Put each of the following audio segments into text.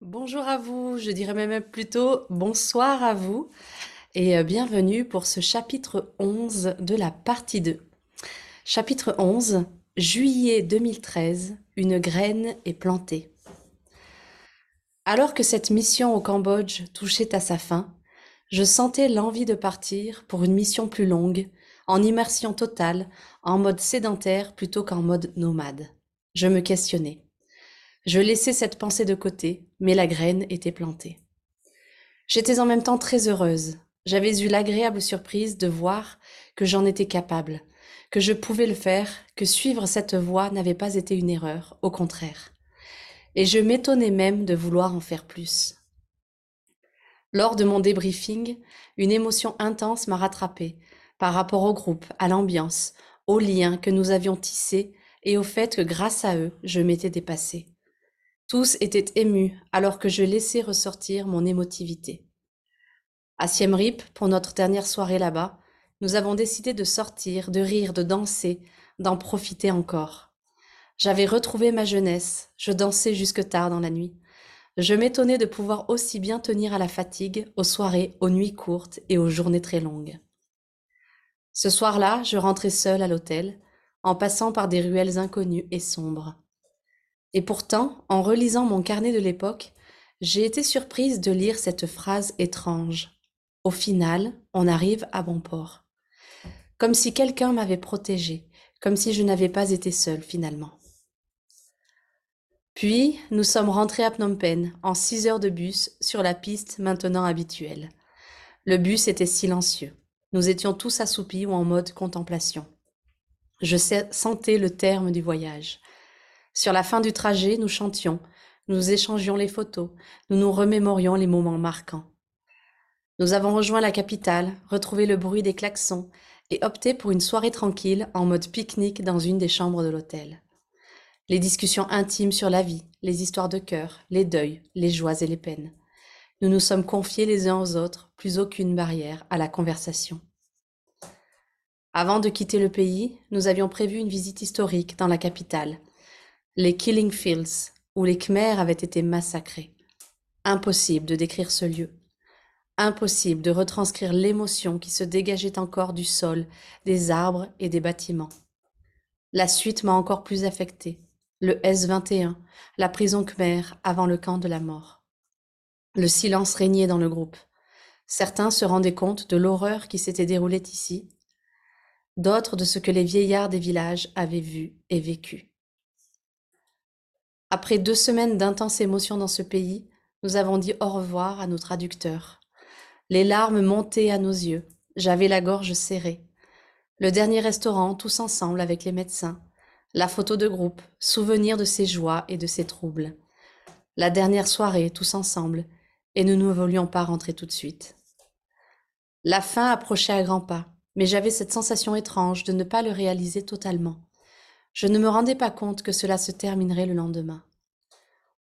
Bonjour à vous, je dirais même plutôt bonsoir à vous et euh, bienvenue pour ce chapitre 11 de la partie 2. Chapitre 11, juillet 2013, une graine est plantée. Alors que cette mission au Cambodge touchait à sa fin, je sentais l'envie de partir pour une mission plus longue, en immersion totale, en mode sédentaire plutôt qu'en mode nomade. Je me questionnais. Je laissais cette pensée de côté, mais la graine était plantée. J'étais en même temps très heureuse. J'avais eu l'agréable surprise de voir que j'en étais capable, que je pouvais le faire, que suivre cette voie n'avait pas été une erreur, au contraire. Et je m'étonnais même de vouloir en faire plus. Lors de mon débriefing, une émotion intense m'a rattrapée par rapport au groupe, à l'ambiance, aux liens que nous avions tissés et au fait que grâce à eux, je m'étais dépassée. Tous étaient émus alors que je laissais ressortir mon émotivité. À Siem Reap, pour notre dernière soirée là-bas, nous avons décidé de sortir, de rire, de danser, d'en profiter encore. J'avais retrouvé ma jeunesse, je dansais jusque tard dans la nuit. Je m'étonnais de pouvoir aussi bien tenir à la fatigue, aux soirées, aux nuits courtes et aux journées très longues. Ce soir-là, je rentrais seule à l'hôtel, en passant par des ruelles inconnues et sombres. Et pourtant, en relisant mon carnet de l'époque, j'ai été surprise de lire cette phrase étrange. Au final, on arrive à bon port. Comme si quelqu'un m'avait protégée, comme si je n'avais pas été seule finalement. Puis, nous sommes rentrés à Phnom Penh en six heures de bus sur la piste maintenant habituelle. Le bus était silencieux. Nous étions tous assoupis ou en mode contemplation. Je sentais le terme du voyage. Sur la fin du trajet, nous chantions, nous échangions les photos, nous nous remémorions les moments marquants. Nous avons rejoint la capitale, retrouvé le bruit des klaxons et opté pour une soirée tranquille en mode pique-nique dans une des chambres de l'hôtel. Les discussions intimes sur la vie, les histoires de cœur, les deuils, les joies et les peines. Nous nous sommes confiés les uns aux autres, plus aucune barrière à la conversation. Avant de quitter le pays, nous avions prévu une visite historique dans la capitale, les Killing Fields, où les Khmers avaient été massacrés. Impossible de décrire ce lieu. Impossible de retranscrire l'émotion qui se dégageait encore du sol, des arbres et des bâtiments. La suite m'a encore plus affectée. Le S-21, la prison Khmer avant le camp de la mort. Le silence régnait dans le groupe. Certains se rendaient compte de l'horreur qui s'était déroulée ici, d'autres de ce que les vieillards des villages avaient vu et vécu. Après deux semaines d'intenses émotions dans ce pays, nous avons dit au revoir à nos traducteurs. Les larmes montaient à nos yeux. J'avais la gorge serrée. Le dernier restaurant, tous ensemble avec les médecins. La photo de groupe, souvenir de ses joies et de ses troubles. La dernière soirée, tous ensemble, et nous ne voulions pas rentrer tout de suite. La fin approchait à grands pas, mais j'avais cette sensation étrange de ne pas le réaliser totalement. Je ne me rendais pas compte que cela se terminerait le lendemain.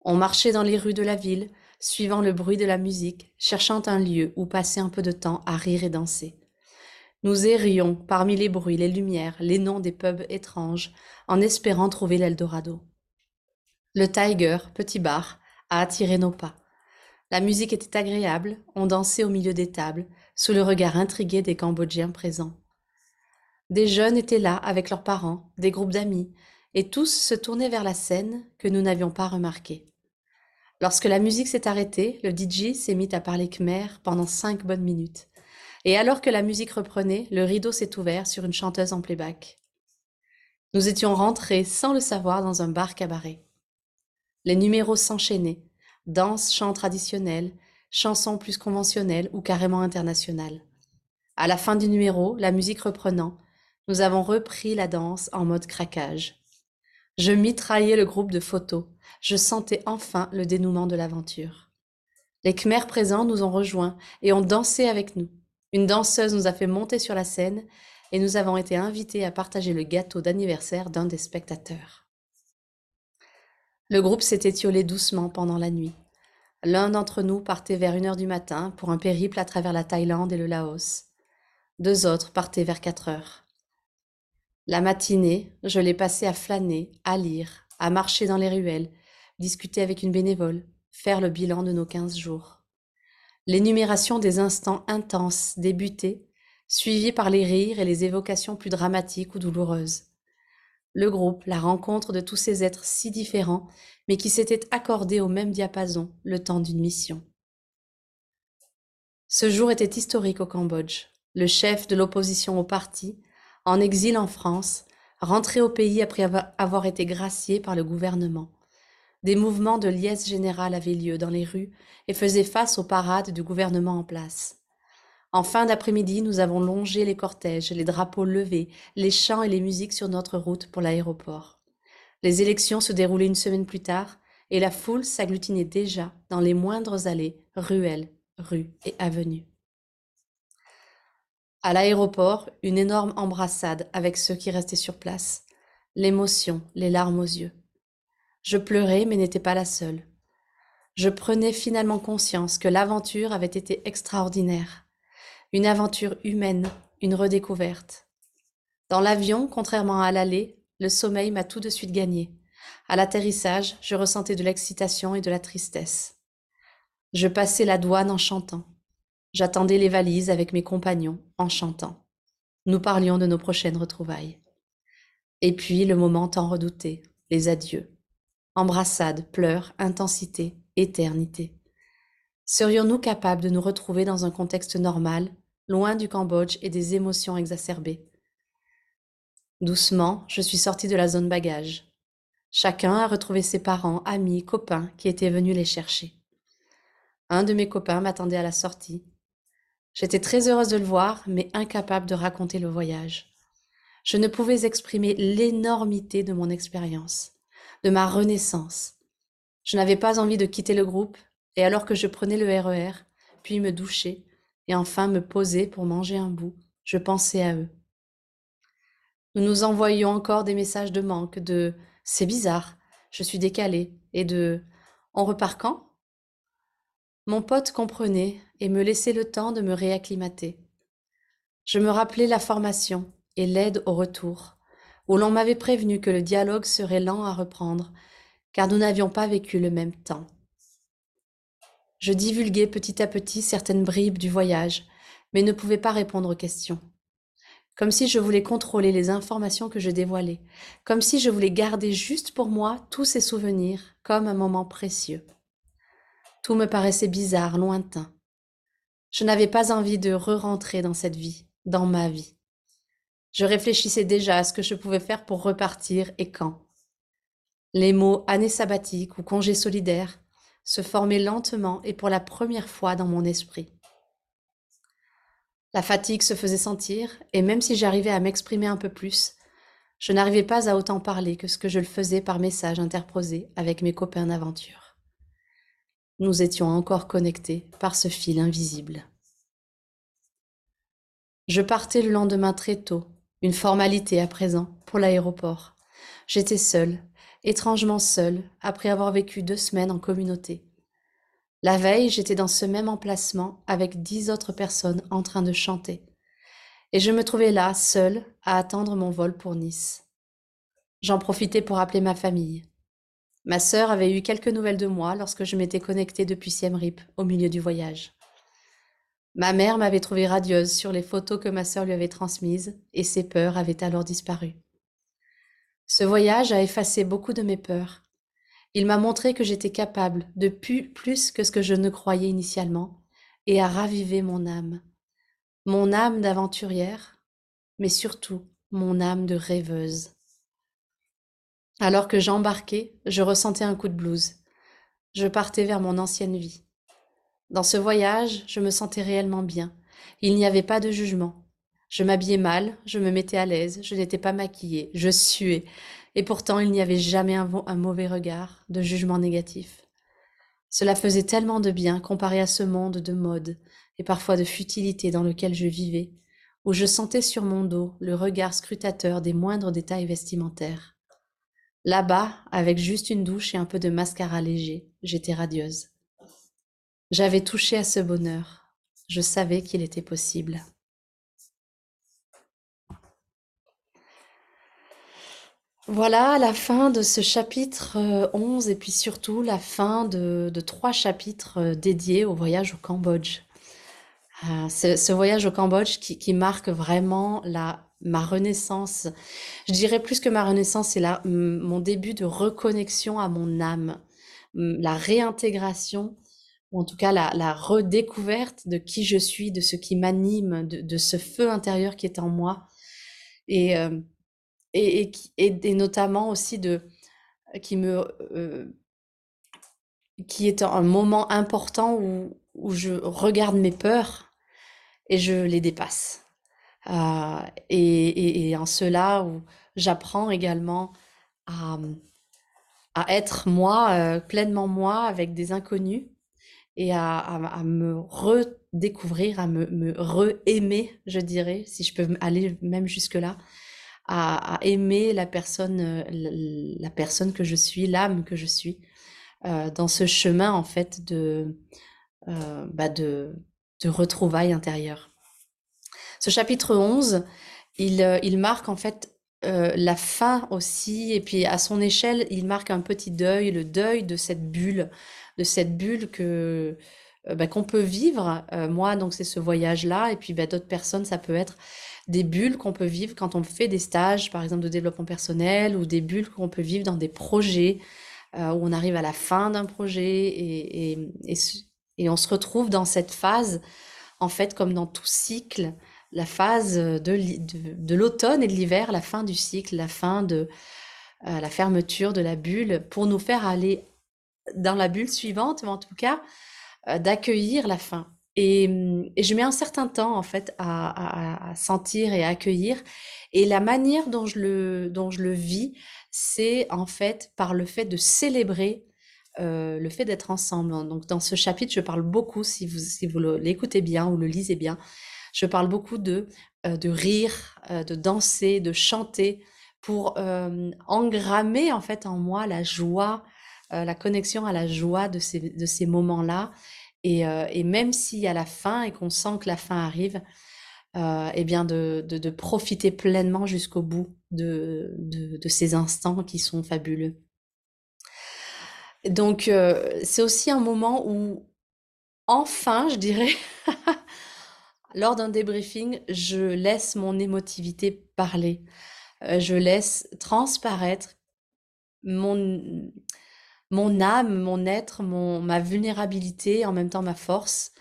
On marchait dans les rues de la ville, suivant le bruit de la musique, cherchant un lieu où passer un peu de temps à rire et danser. Nous errions parmi les bruits, les lumières, les noms des pubs étranges, en espérant trouver l'Eldorado. Le Tiger, petit bar, a attiré nos pas. La musique était agréable, on dansait au milieu des tables, sous le regard intrigué des Cambodgiens présents. Des jeunes étaient là avec leurs parents, des groupes d'amis, et tous se tournaient vers la scène que nous n'avions pas remarquée. Lorsque la musique s'est arrêtée, le DJ s'est mis à parler khmer pendant cinq bonnes minutes. Et alors que la musique reprenait, le rideau s'est ouvert sur une chanteuse en playback. Nous étions rentrés sans le savoir dans un bar cabaret. Les numéros s'enchaînaient, danse, chants traditionnels, chansons plus conventionnelles ou carrément internationales. À la fin du numéro, la musique reprenant, nous avons repris la danse en mode craquage. Je mitraillais le groupe de photos. Je sentais enfin le dénouement de l'aventure. Les Khmers présents nous ont rejoints et ont dansé avec nous. Une danseuse nous a fait monter sur la scène et nous avons été invités à partager le gâteau d'anniversaire d'un des spectateurs. Le groupe s'est étiolé doucement pendant la nuit. L'un d'entre nous partait vers une heure du matin pour un périple à travers la Thaïlande et le Laos. Deux autres partaient vers quatre heures. La matinée, je l'ai passée à flâner, à lire, à marcher dans les ruelles, discuter avec une bénévole, faire le bilan de nos quinze jours. L'énumération des instants intenses débutait, suivie par les rires et les évocations plus dramatiques ou douloureuses. Le groupe, la rencontre de tous ces êtres si différents, mais qui s'étaient accordés au même diapason le temps d'une mission. Ce jour était historique au Cambodge. Le chef de l'opposition au parti, en exil en France, rentré au pays après avoir été gracié par le gouvernement. Des mouvements de liesse générale avaient lieu dans les rues et faisaient face aux parades du gouvernement en place. En fin d'après-midi, nous avons longé les cortèges, les drapeaux levés, les chants et les musiques sur notre route pour l'aéroport. Les élections se déroulaient une semaine plus tard et la foule s'agglutinait déjà dans les moindres allées, ruelles, rues et avenues. À l'aéroport, une énorme embrassade avec ceux qui restaient sur place. L'émotion, les larmes aux yeux. Je pleurais, mais n'étais pas la seule. Je prenais finalement conscience que l'aventure avait été extraordinaire. Une aventure humaine, une redécouverte. Dans l'avion, contrairement à l'aller, le sommeil m'a tout de suite gagné. À l'atterrissage, je ressentais de l'excitation et de la tristesse. Je passais la douane en chantant. J'attendais les valises avec mes compagnons en chantant. Nous parlions de nos prochaines retrouvailles. Et puis le moment tant redouté, les adieux. Embrassades, pleurs, intensité, éternité. Serions-nous capables de nous retrouver dans un contexte normal, loin du Cambodge et des émotions exacerbées? Doucement, je suis sortie de la zone bagage. Chacun a retrouvé ses parents, amis, copains qui étaient venus les chercher. Un de mes copains m'attendait à la sortie, J'étais très heureuse de le voir, mais incapable de raconter le voyage. Je ne pouvais exprimer l'énormité de mon expérience, de ma renaissance. Je n'avais pas envie de quitter le groupe, et alors que je prenais le RER, e puis me doucher, et enfin me poser pour manger un bout, je pensais à eux. Nous nous envoyions encore des messages de manque, de c'est bizarre, je suis décalée, et de on repart quand? Mon pote comprenait et me laissait le temps de me réacclimater. Je me rappelais la formation et l'aide au retour, où l'on m'avait prévenu que le dialogue serait lent à reprendre, car nous n'avions pas vécu le même temps. Je divulguais petit à petit certaines bribes du voyage, mais ne pouvais pas répondre aux questions. Comme si je voulais contrôler les informations que je dévoilais, comme si je voulais garder juste pour moi tous ces souvenirs comme un moment précieux. Tout me paraissait bizarre, lointain. Je n'avais pas envie de re-rentrer dans cette vie, dans ma vie. Je réfléchissais déjà à ce que je pouvais faire pour repartir et quand. Les mots année sabbatique ou congé solidaire se formaient lentement et pour la première fois dans mon esprit. La fatigue se faisait sentir, et même si j'arrivais à m'exprimer un peu plus, je n'arrivais pas à autant parler que ce que je le faisais par message interposé avec mes copains d'aventure nous étions encore connectés par ce fil invisible. Je partais le lendemain très tôt, une formalité à présent pour l'aéroport. J'étais seule, étrangement seule, après avoir vécu deux semaines en communauté. La veille, j'étais dans ce même emplacement avec dix autres personnes en train de chanter. Et je me trouvais là, seule, à attendre mon vol pour Nice. J'en profitais pour appeler ma famille. Ma sœur avait eu quelques nouvelles de moi lorsque je m'étais connectée depuis Siem Reap au milieu du voyage. Ma mère m'avait trouvée radieuse sur les photos que ma sœur lui avait transmises et ses peurs avaient alors disparu. Ce voyage a effacé beaucoup de mes peurs. Il m'a montré que j'étais capable de plus que ce que je ne croyais initialement et a ravivé mon âme. Mon âme d'aventurière, mais surtout mon âme de rêveuse. Alors que j'embarquais, je ressentais un coup de blues. Je partais vers mon ancienne vie. Dans ce voyage, je me sentais réellement bien. Il n'y avait pas de jugement. Je m'habillais mal, je me mettais à l'aise, je n'étais pas maquillée, je suais, et pourtant il n'y avait jamais un, un, mauvais regard, de jugement négatif. Cela faisait tellement de bien comparé à ce monde de mode et parfois de futilité dans lequel je vivais, où je sentais sur mon dos le regard scrutateur des moindres détails vestimentaires. Là-bas, avec juste une douche et un peu de mascara léger, j'étais radieuse. J'avais touché à ce bonheur. Je savais qu'il était possible. Voilà la fin de ce chapitre euh, 11 et puis surtout la fin de, trois chapitres euh, dédiés au voyage au Cambodge. Euh, ce, voyage au Cambodge qui marque vraiment la, ma renaissance. Je dirais plus que ma renaissance, c'est mon début de reconnexion à mon âme, la réintégration, ou en tout cas la, redécouverte de qui je suis, de ce qui m'anime, de, ce feu intérieur qui est en moi. Et, euh, et, et- et notamment aussi de qui me euh, qui est un moment important où, où je regarde mes peurs et je les dépasse. Euh, et, en cela où j'apprends également à, à être moi, euh, pleinement moi, avec des inconnus et à, me redécouvrir, à me, me re-aimer, je dirais, si je peux aller même jusque-là, à, aimer la personne, euh, la, personne que je suis, l'âme que je suis, euh, dans ce chemin en fait de, bah de retrouvailles intérieures. Ce chapitre 11, il, euh, il marque en fait euh, la fin aussi, et puis à son échelle, il marque un petit deuil, le deuil de cette bulle, de cette bulle que euh, bah, qu'on peut vivre. Moi, donc c'est ce voyage-là, et puis bah, d'autres personnes, ça peut être des bulles qu'on peut vivre quand on fait des stages, par exemple de développement personnel, ou des bulles qu'on peut vivre dans des projets où on arrive à la fin d'un projet et, et, et, et on se retrouve dans cette phase, en fait, comme dans tout cycle, la phase de, de, l'automne et de l'hiver, la fin du cycle, la fin de euh, la fermeture de la bulle, pour nous faire aller dans la bulle suivante, mais en tout cas, euh, d'accueillir la fin. Et, et, je mets un certain temps, en fait, à, sentir et à accueillir. Et la manière dont je le, dont je le vis, c'est en fait par le fait de célébrer euh, le fait d'être ensemble. Donc, dans ce chapitre, je parle beaucoup, si vous, si vous l'écoutez bien ou le lisez bien, je parle beaucoup de, euh, de rire, euh, de danser, de chanter pour euh, engrammer en fait en moi la joie, la connexion à la joie de ces, de ces moments-là. Et, et, même si à la fin et qu'on sent que la fin arrive, euh, eh bien de, de, profiter pleinement jusqu'au bout de, de, ces instants qui sont fabuleux. Donc c'est aussi un moment où enfin, je dirais, lors d'un débriefing, je laisse mon émotivité parler. Euh, je laisse transparaître mon, mon âme, mon être, mon, ma vulnérabilité, en même temps ma force.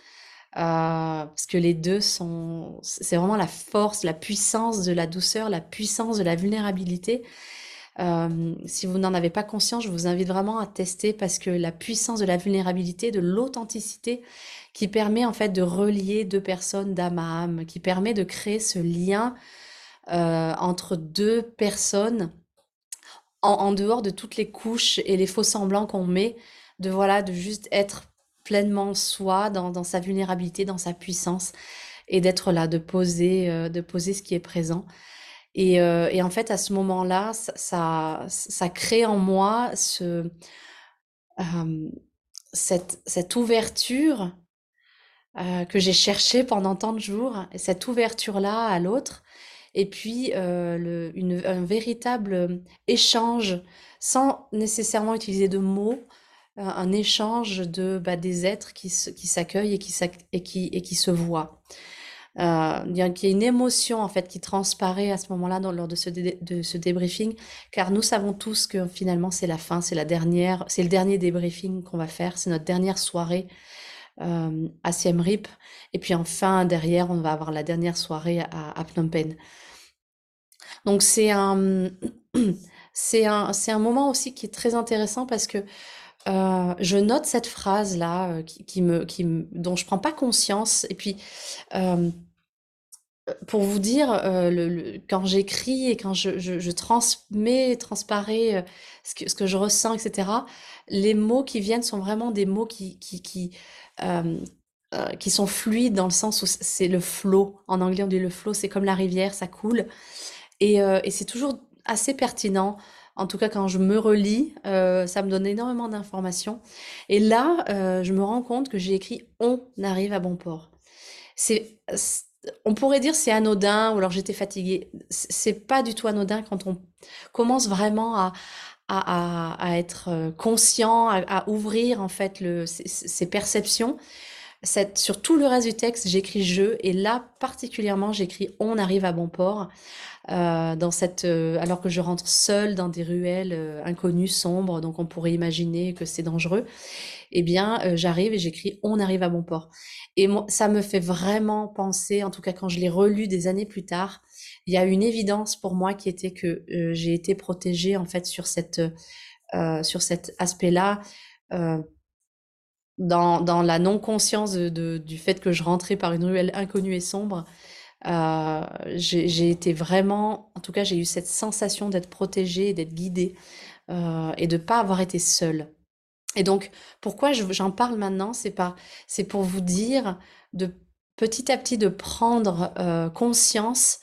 Euh, parce que les deux sont, c'est vraiment la force, la puissance de la douceur, la puissance de la vulnérabilité. Euh, si vous n'en avez pas conscience, je vous invite vraiment à tester parce que la puissance de la vulnérabilité, de l'authenticité, qui permet en fait de relier deux personnes d'âme à âme, qui permet de créer ce lien euh, entre deux personnes en, dehors de toutes les couches et les faux semblants qu'on met, de voilà, de juste être pleinement soi dans, sa vulnérabilité, dans sa puissance et d'être là, de poser, euh, de poser ce qui est présent. Et, euh, et, en fait, à ce moment-là, ça, ça, ça, crée en moi ce, cette, cette, ouverture euh, que j'ai cherchée pendant tant de jours, et cette ouverture-là à l'autre, et puis euh, une, un véritable échange sans nécessairement utiliser de mots, un échange de bah, des êtres qui, qui s'accueillent et qui, et, qui, et qui se voient. Euh, il y a une émotion en fait qui transparaît à ce moment-là lors de ce, de ce débriefing, car nous savons tous que finalement c'est la fin, c'est la dernière, c'est le dernier débriefing qu'on va faire, c'est notre dernière soirée euh, à Siem Reap, et puis enfin derrière on va avoir la dernière soirée à, à Phnom Penh. Donc c'est un, c'est un, un moment aussi qui est très intéressant parce que euh, je note cette phrase là euh, qui, me, qui dont je prends pas conscience et puis pour vous dire quand j'écris et quand je, transmets transparais ce que, ce que je ressens etc les mots qui viennent sont vraiment des mots qui qui sont fluides dans le sens où c'est le flow en anglais on dit le flow c'est comme la rivière ça coule et, et c'est toujours assez pertinent en tout cas, quand je me relis, euh, ça me donne énormément d'informations. Et là, euh, je me rends compte que j'ai écrit On arrive à bon port. C'est on pourrait dire c'est anodin ou alors j'étais fatiguée. C'est pas du tout anodin quand on commence vraiment à, à, être euh, conscient, à, ouvrir en fait le, ses, perceptions. Cette, sur tout le reste du texte, j'écris je et là particulièrement j'écris on arrive à bon port. Euh, dans cette, euh, alors que je rentre seule dans des ruelles inconnues, sombres, donc on pourrait imaginer que c'est dangereux. Eh bien, j'arrive et j'écris on arrive à bon port. Et ça me fait vraiment penser, en tout cas quand je l'ai relu des années plus tard, il y a une évidence pour moi qui était que euh, j'ai été protégée en fait sur cette euh, sur cet aspect-là. Euh, dans, dans, la non-conscience de, du fait que je rentrais par une ruelle inconnue et sombre, j'ai été vraiment, en tout cas, j'ai eu cette sensation d'être protégée, d'être guidée et de pas avoir été seule. Et donc, pourquoi j'en parle maintenant, c'est pas, c'est pour vous dire de petit à petit de prendre conscience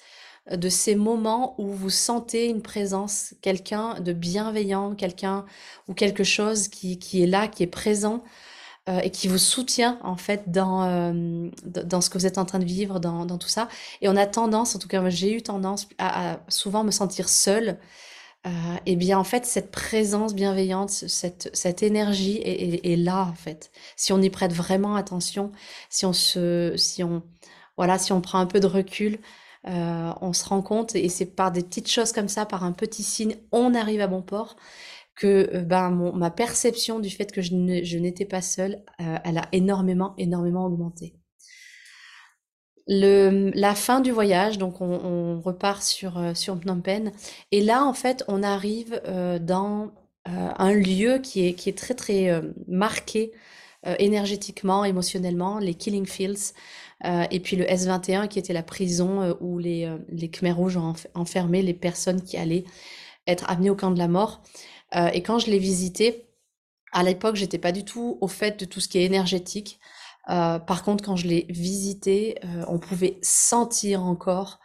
de ces moments où vous sentez une présence, quelqu'un de bienveillant, quelqu'un ou quelque chose qui, qui, est là, qui est présent euh, et qui vous soutient en fait dans, euh, dans ce que vous êtes en train de vivre, dans, dans, tout ça. Et on a tendance, en tout cas j'ai eu tendance à, souvent me sentir seule. Euh, et bien en fait cette présence bienveillante, cette, cette énergie est, est, là en fait. Si on y prête vraiment attention, si on se, si on, voilà, si on prend un peu de recul, euh, on se rend compte, et c'est par des petites choses comme ça, par un petit signe, on arrive à bon port, que euh, ben, ma perception du fait que je n'étais pas seule, euh, elle a énormément, énormément augmenté. la fin du voyage, donc on, repart sur, sur Phnom Penh, et là en fait on arrive dans un lieu qui est, qui est très très marqué énergétiquement, émotionnellement, les Killing Fields. Euh, et puis le S21 qui était la prison euh, où les, euh, les Khmers rouges ont enfermé les personnes qui allaient être amenées au camp de la mort. et quand je l'ai visité, à l'époque, j'étais pas du tout au fait de tout ce qui est énergétique. par contre, quand je l'ai visité, on pouvait sentir encore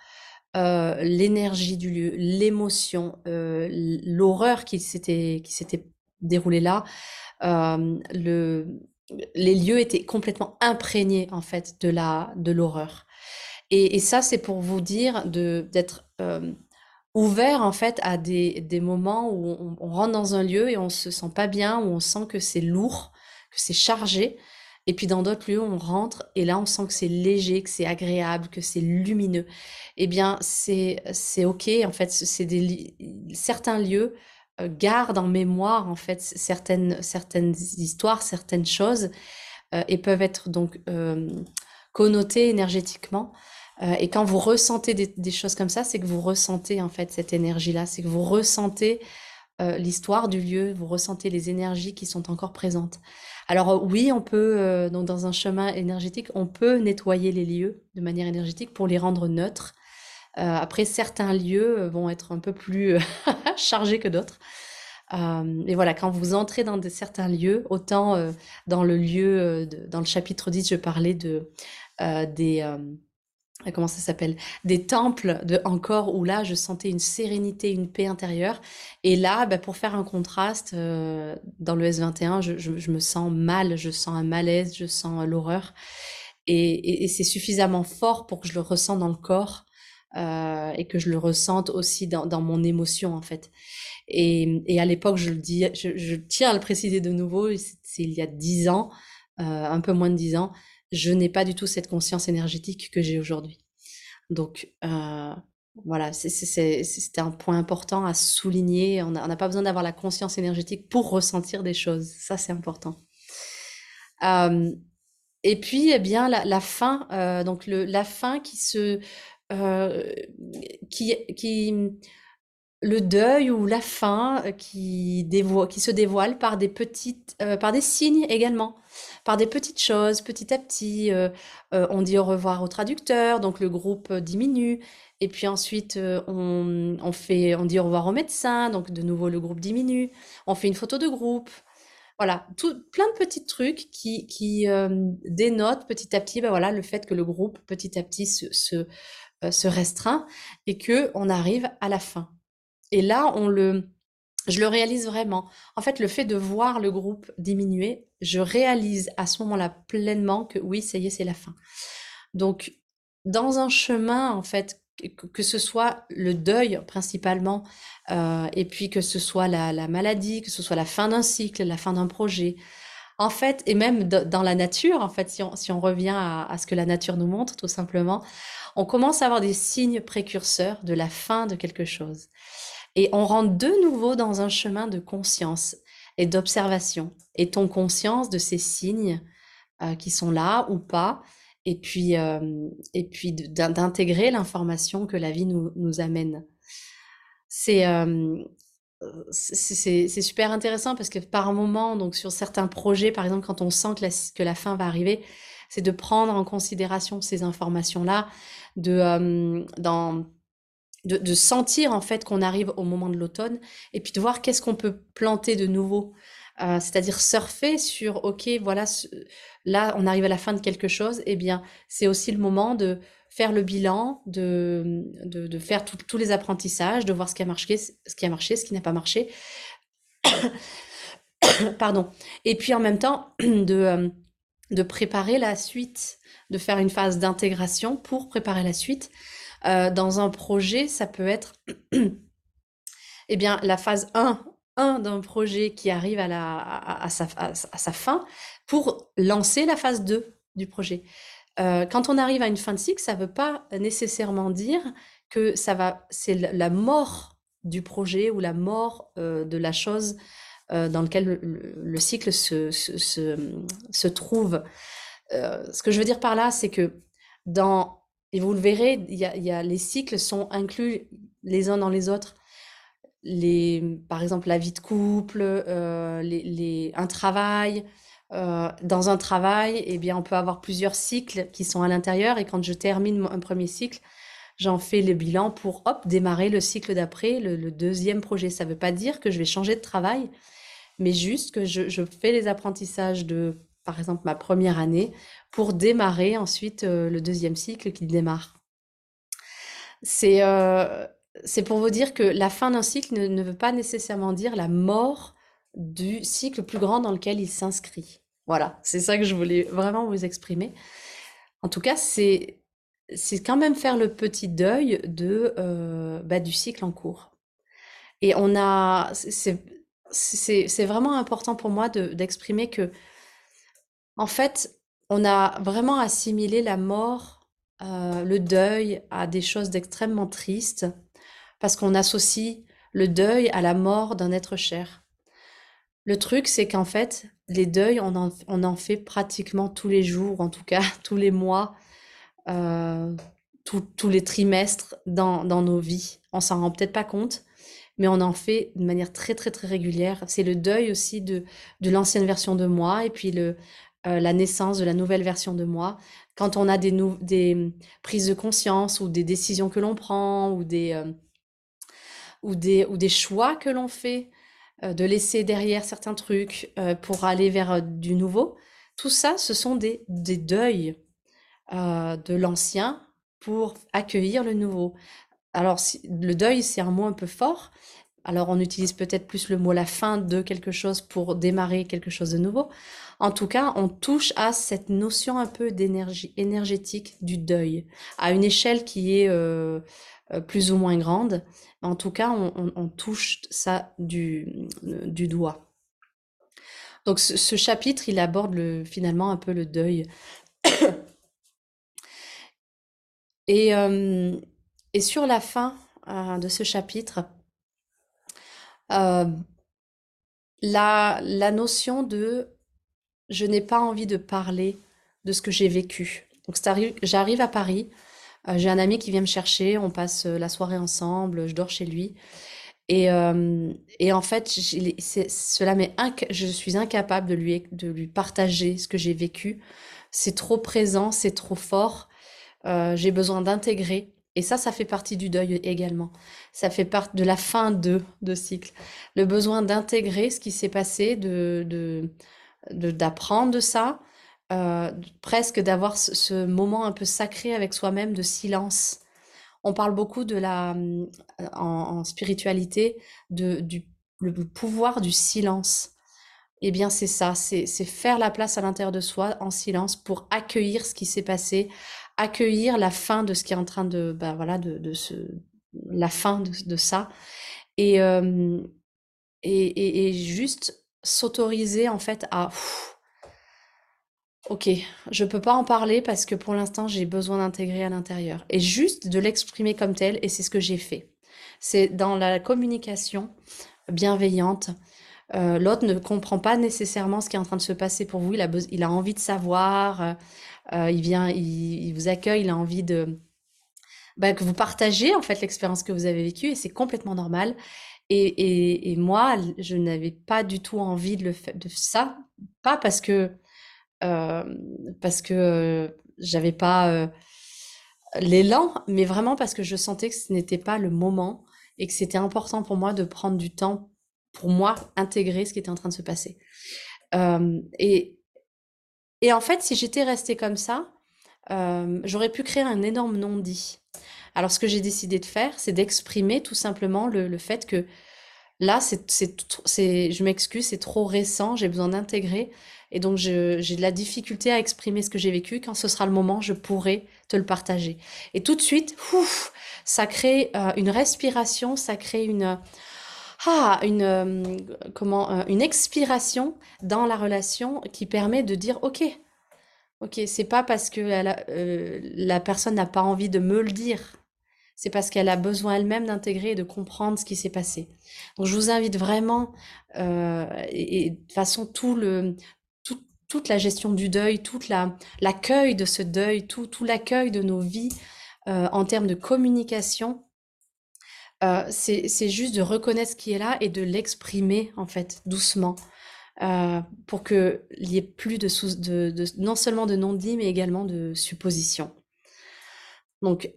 l'énergie du lieu, l'émotion, l'horreur qui s'était déroulée là, les lieux étaient complètement imprégnés en fait de la de l'horreur. Et, ça, c'est pour vous dire d'être euh, ouvert en fait à des, des moments où on, rentre dans un lieu et on se sent pas bien, où on sent que c'est lourd, que c'est chargé. Et puis dans d'autres lieux, on rentre et là, on sent que c'est léger, que c'est agréable, que c'est lumineux. Eh bien, c'est ok. En fait, c'est certains lieux euh, garde en mémoire en fait certaines, certaines histoires, certaines choses euh, et peuvent être donc euh, connotées énergétiquement. et quand vous ressentez des, choses comme ça, c'est que vous ressentez en fait cette énergie-là, c'est que vous ressentez l'histoire du lieu, vous ressentez les énergies qui sont encore présentes. Alors oui, on peut, donc dans un chemin énergétique, on peut nettoyer les lieux de manière énergétique pour les rendre neutres après, certains lieux euh, vont être un peu plus euh, chargés que d'autres. et voilà, quand vous entrez dans certains lieux, autant dans le lieu, dans le chapitre 10, je parlais de, des, comment ça s'appelle? Des temples de encore où là je sentais une sérénité, une paix intérieure. Et là, bah, pour faire un contraste, dans le S21, je, me sens mal, je sens un malaise, je sens l'horreur. Et, et c'est suffisamment fort pour que je le ressens dans le corps euh, et que je le ressente aussi dans, dans mon émotion en fait. Et, et à l'époque, je le dis, je, tiens à le préciser de nouveau, c'est il y a dix ans, euh, un peu moins de dix ans, je n'ai pas du tout cette conscience énergétique que j'ai aujourd'hui. Donc euh, voilà, c'est un point important à souligner. On n'a pas besoin d'avoir la conscience énergétique pour ressentir des choses. Ça, c'est important. Euh, et puis, eh bien, la, fin, donc le, la fin qui se euh, qui, qui, le deuil ou la fin euh, qui, qui se dévoile par des petites, euh, par des signes également, par des petites choses, petit à petit. on dit au revoir au traducteur, donc le groupe diminue. Et puis ensuite, on, on, fait, on dit au revoir au médecin, donc de nouveau le groupe diminue. On fait une photo de groupe. Voilà, tout, plein de petits trucs qui, qui dénotent petit à petit ben voilà, le fait que le groupe petit à petit se, euh, se restreint et que on arrive à la fin. Et là, on le, je le réalise vraiment. En fait, le fait de voir le groupe diminuer, je réalise à ce moment-là pleinement que oui, ça y est, c'est la fin. Donc, dans un chemin, en fait, que, ce soit le deuil principalement, euh, et puis que ce soit la, maladie, que ce soit la fin d'un cycle, la fin d'un projet, en fait, et même dans la nature, en fait, si on, si on revient à, ce que la nature nous montre, tout simplement, on commence à avoir des signes précurseurs de la fin de quelque chose. Et on rentre de nouveau dans un chemin de conscience et d'observation. Et ton conscience de ces signes euh, qui sont là ou pas, et puis, euh, et puis d'intégrer l'information que la vie nous, nous amène. C'est euh, c'est super intéressant parce que par moment, donc sur certains projets, par exemple, quand on sent que la, fin va arriver, c'est de prendre en considération ces informations-là, de, euh, de, de, sentir en fait qu'on arrive au moment de l'automne et puis de voir qu'est-ce qu'on peut planter de nouveau. Euh, c'est-à-dire surfer sur, ok, voilà, là on arrive à la fin de quelque chose, eh bien c'est aussi le moment de faire le bilan, de, de, faire tous les apprentissages, de voir ce qui a marché, ce qui a marché, ce qui n'a pas marché. Pardon. Et puis en même temps, de, euh, de préparer la suite, de faire une phase d'intégration pour préparer la suite. Euh, dans un projet, ça peut être eh bien, la phase 1 d'un projet qui arrive à, la, à, sa, à, sa, fin pour lancer la phase 2 du projet. Euh, quand on arrive à une fin de cycle, ça ne veut pas nécessairement dire que ça va, c'est la mort du projet ou la mort euh, de la chose euh, dans lequel le, le cycle se, se, se, trouve. Ce que je veux dire par là, c'est que dans, et vous le verrez, y y a, les cycles sont inclus les uns dans les autres les, par exemple la vie de couple, les, les, un travail. Euh, dans un travail, eh bien, on peut avoir plusieurs cycles qui sont à l'intérieur et quand je termine un premier cycle, j'en fais le bilan pour hop démarrer le cycle d'après, le, deuxième projet. Ça ne veut pas dire que je vais changer de travail, mais juste que je, fais les apprentissages de, par exemple, ma première année pour démarrer ensuite euh, le deuxième cycle qui démarre. C'est euh, c'est pour vous dire que la fin d'un cycle ne, veut pas nécessairement dire la mort du cycle plus grand dans lequel il s'inscrit. Voilà, c'est ça que je voulais vraiment vous exprimer. En tout cas, c'est c'est quand même faire le petit deuil de euh, bah, du cycle en cours. Et on a, c'est vraiment important pour moi d'exprimer de, que, en fait, on a vraiment assimilé la mort, euh, le deuil à des choses d'extrêmement tristes parce qu'on associe le deuil à la mort d'un être cher. Le truc, c'est qu'en fait, les deuils, on en, fait pratiquement tous les jours, en tout cas tous les mois, euh, tous les trimestres dans, nos vies. On s'en rend peut-être pas compte, mais on en fait de manière très très très régulière. C'est le deuil aussi de, l'ancienne version de moi et puis euh, la naissance de la nouvelle version de moi. Quand on a des, prises de conscience ou des décisions que l'on prend ou des... Euh, choix que l'on fait, de laisser derrière certains trucs euh, pour aller vers euh, du nouveau. Tout ça, ce sont des, des deuils euh, de l'ancien pour accueillir le nouveau. Alors, si, le deuil, c'est un mot un peu fort. Alors, on utilise peut-être plus le mot la fin de quelque chose pour démarrer quelque chose de nouveau. En tout cas, on touche à cette notion un peu d'énergie énergétique du deuil, à une échelle qui est euh, euh, plus ou moins grande. En tout cas, on, touche ça du, doigt. Donc ce, chapitre, il aborde le, finalement un peu le deuil. et, euh, et, sur la fin euh, de ce chapitre, euh, la, la, notion de je n'ai pas envie de parler de ce que j'ai vécu. Donc j'arrive à Paris, euh, j'ai un ami qui vient me chercher, on passe euh, la soirée ensemble, je dors chez lui. Et, euh, et en fait, cela m'est je suis incapable de lui, de lui partager ce que j'ai vécu. C'est trop présent, c'est trop fort. Euh, j'ai besoin d'intégrer. Et ça, ça fait partie du deuil également. Ça fait partie de la fin de, de cycle. Le besoin d'intégrer ce qui s'est passé, de, de, d'apprendre de ça, euh, presque d'avoir ce, moment un peu sacré avec soi-même de silence. On parle beaucoup de la, euh, en, spiritualité, de, du le pouvoir du silence. eh bien, c'est ça, c'est faire la place à l'intérieur de soi en silence pour accueillir ce qui s'est passé, accueillir la fin de ce qui est en train de, bah, voilà, de, de ce, la fin de, ça, et, et, et, juste s'autoriser en fait à, ok, je peux pas en parler parce que pour l'instant j'ai besoin d'intégrer à l'intérieur, et juste de l'exprimer comme tel, et c'est ce que j'ai fait. C'est dans la communication bienveillante euh, l'autre ne comprend pas nécessairement ce qui est en train de se passer pour vous. Il a, il a envie de savoir. Euh, euh, il vient, il, vous accueille. Il a envie de bah, que vous partagez en fait l'expérience que vous avez vécue et c'est complètement normal. Et, moi, je n'avais pas du tout envie de ça, pas parce que parce que j'avais pas l'élan, mais vraiment parce que je sentais que ce n'était pas le moment et que c'était important pour moi de prendre du temps pour moi, intégrer ce qui était en train de se passer. et, et en fait, si j'étais restée comme ça, j'aurais pu créer un énorme non-dit. Alors, ce que j'ai décidé de faire, c'est d'exprimer tout simplement le, fait que là, c'est, je m'excuse, c'est trop récent, j'ai besoin d'intégrer. Et donc, j'ai de la difficulté à exprimer ce que j'ai vécu. Quand ce sera le moment, je pourrai te le partager. Et tout de suite, ça crée une respiration, ça crée une, ah, une, euh, comment, euh, une expiration dans la relation qui permet de dire ok, ok, c'est pas parce que euh, la personne n'a pas envie de me le dire, c'est parce qu'elle a besoin elle-même d'intégrer et de comprendre ce qui s'est passé. Donc je vous invite vraiment, et, de toute façon tout le, toute la gestion du deuil, toute la l'accueil de ce deuil, tout, tout l'accueil de nos vies en termes de communication euh, c'est juste de reconnaître ce qui est là et de l'exprimer en fait doucement euh, pour qu'il n'y ait plus de, de, non seulement de non-dit mais également de suppositions. Donc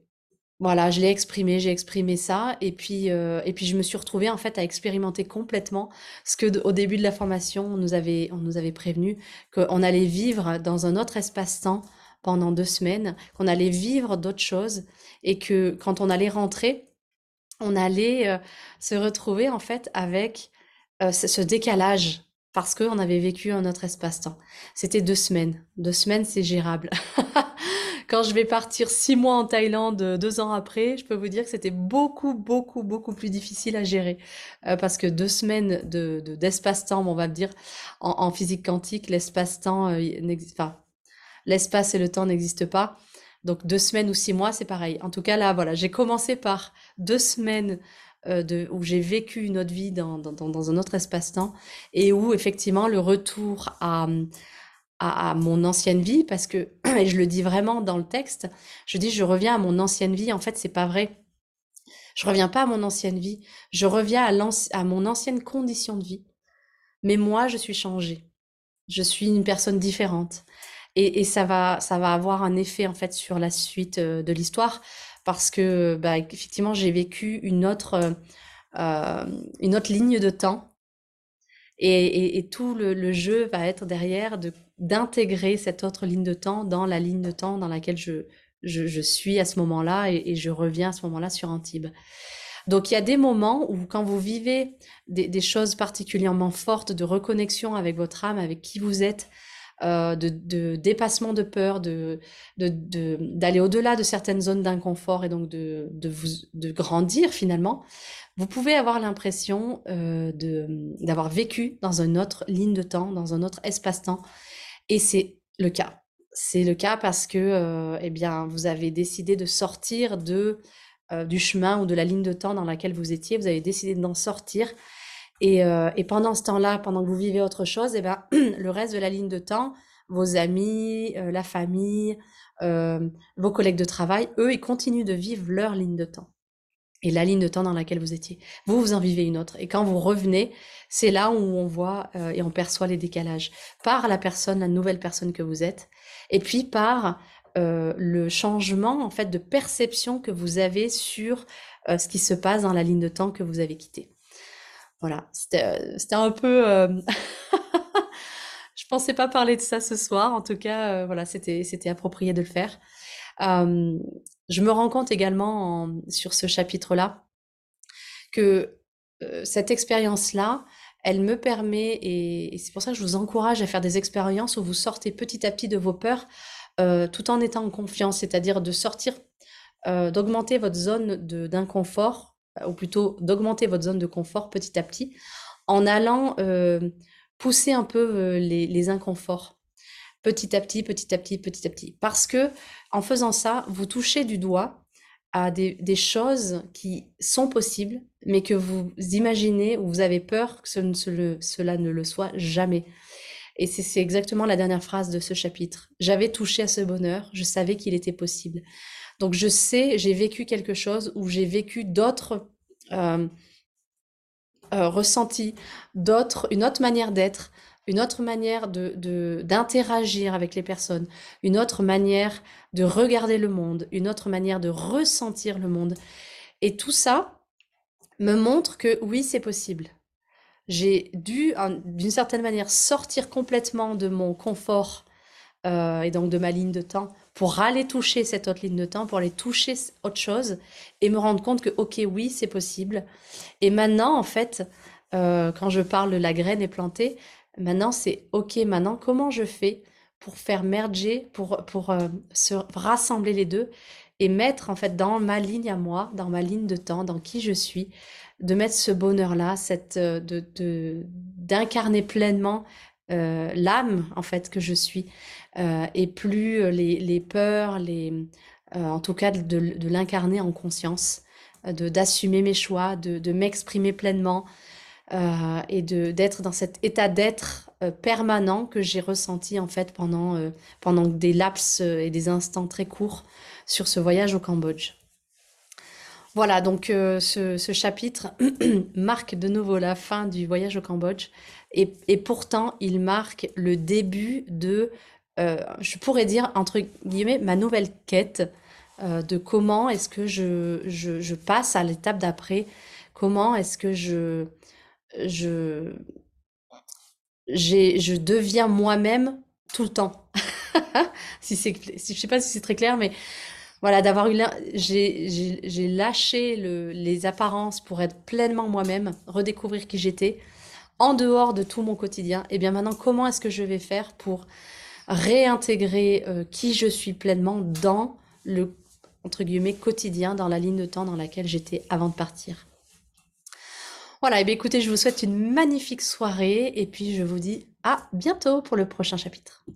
voilà, je l'ai exprimé, j'ai exprimé ça et puis euh, et puis je me suis retrouvée en fait à expérimenter complètement ce que au début de la formation on nous avait on nous avait prévenu qu'on allait vivre dans un autre espace-temps pendant deux semaines, qu'on allait vivre d'autres choses et que quand on allait rentrer on allait euh, se retrouver en fait avec euh, ce, décalage parce qu'on avait vécu un autre espace-temps. C'était deux semaines. Deux semaines, c'est gérable. Quand je vais partir six mois en Thaïlande euh, deux ans après, je peux vous dire que c'était beaucoup, beaucoup, beaucoup plus difficile à gérer. parce que deux semaines de, d'espace-temps, on va dire, en, physique quantique, l'espace-temps, enfin, l'espace et le temps n'existent pas. Donc deux semaines ou six mois, c'est pareil. En tout cas, là, voilà, j'ai commencé par deux semaines euh, où j'ai vécu une autre vie dans, dans un autre espace-temps et où effectivement le retour à, à, mon ancienne vie, parce que, et je le dis vraiment dans le texte, je dis je reviens à mon ancienne vie, en fait c'est pas vrai. Je reviens pas à mon ancienne vie, je reviens à, à mon ancienne condition de vie. Mais moi, je suis changée. Je suis une personne différente. Et, ça va, ça va avoir un effet en fait sur la suite euh, de l'histoire parce que bah, effectivement j'ai vécu une autre, euh, euh, une autre ligne de temps et tout le, le, jeu va être derrière de d'intégrer cette autre ligne de temps dans la ligne de temps dans laquelle je, je, suis à ce moment-là et, je reviens à ce moment-là sur Antibes. Donc il y a des moments où quand vous vivez des, choses particulièrement fortes de reconnexion avec votre âme, avec qui vous êtes, euh, de, dépassement de peur, de, d'aller au-delà de certaines zones d'inconfort et donc de, vous, de grandir finalement, vous pouvez avoir l'impression euh, d'avoir vécu dans une autre ligne de temps, dans un autre espace-temps. Et c'est le cas. C'est le cas parce que euh, eh bien, vous avez décidé de sortir de, du chemin ou de la ligne de temps dans laquelle vous étiez. Vous avez décidé d'en sortir euh, et, pendant ce temps-là, pendant que vous vivez autre chose, et eh ben, le reste de la ligne de temps, vos amis, euh, la famille, euh, vos collègues de travail, eux, ils continuent de vivre leur ligne de temps. Et la ligne de temps dans laquelle vous étiez. Vous, vous en vivez une autre. Et quand vous revenez, c'est là où on voit et on perçoit les décalages. Par la personne, la nouvelle personne que vous êtes. Et puis par le changement, en fait, de perception que vous avez sur ce qui se passe dans la ligne de temps que vous avez quittée. Voilà, c'était euh, un peu. Euh, je pensais pas parler de ça ce soir. En tout cas, euh, voilà, c'était c'était approprié de le faire. Je me rends compte également sur ce chapitre-là que cette expérience-là, elle me permet, et, c'est pour ça que je vous encourage à faire des expériences où vous sortez petit à petit de vos peurs, euh, tout en étant en confiance, c'est-à-dire de sortir, euh, d'augmenter votre zone d'inconfort, ou plutôt d'augmenter votre zone de confort petit à petit, en allant pousser un peu les inconforts petit à petit, petit à petit, petit à petit. Parce que en faisant ça, vous touchez du doigt à des, choses qui sont possibles, mais que vous imaginez ou vous avez peur que cela ne le soit jamais. Et c'est exactement la dernière phrase de ce chapitre. J'avais touché à ce bonheur, je savais qu'il était possible. Donc je sais, j'ai vécu quelque chose où j'ai vécu d'autres euh, euh, ressentis, d'autres, une autre manière d'être, une autre manière de d'interagir avec les personnes, une autre manière de regarder le monde, une autre manière de ressentir le monde. Et tout ça me montre que oui, c'est possible. J'ai dû, d'une certaine manière, sortir complètement de mon confort euh, et donc de ma ligne de temps pour aller toucher cette autre ligne de temps, pour aller toucher autre chose et me rendre compte que, ok, oui, c'est possible. Et maintenant, en fait, euh, quand je parle de la graine est plantée, Maintenant, c'est OK, maintenant, comment je fais pour faire merger, pour, pour euh, se rassembler les deux et mettre en fait dans ma ligne à moi, dans ma ligne de temps, dans qui je suis, de mettre ce bonheur-là, cette euh, de d'incarner pleinement euh, l'âme en fait que je suis et plus les, les peurs, les en tout cas de, de l'incarner en conscience, de d'assumer mes choix, de, de m'exprimer pleinement, euh, et de d'être dans cet état d'être euh, permanent que j'ai ressenti en fait pendant, euh, pendant des laps et des instants très courts sur ce voyage au Cambodge. Voilà, donc ce, ce, chapitre marque de nouveau la fin du voyage au Cambodge et, et pourtant il marque le début de, je pourrais dire entre guillemets, ma nouvelle quête de comment est-ce que je, je, je passe à l'étape d'après, comment est-ce que je, je, je deviens moi-même tout le temps. si c'est, si, je sais pas si c'est très clair, mais voilà, d'avoir eu, j'ai lâché le, les apparences pour être pleinement moi-même, redécouvrir qui j'étais, en dehors de tout mon quotidien. Et bien maintenant, comment est-ce que je vais faire pour réintégrer euh, qui je suis pleinement dans le entre guillemets quotidien, dans la ligne de temps dans laquelle j'étais avant de partir? Voilà, bien écoutez, je vous souhaite une magnifique soirée et puis je vous dis à bientôt pour le prochain chapitre.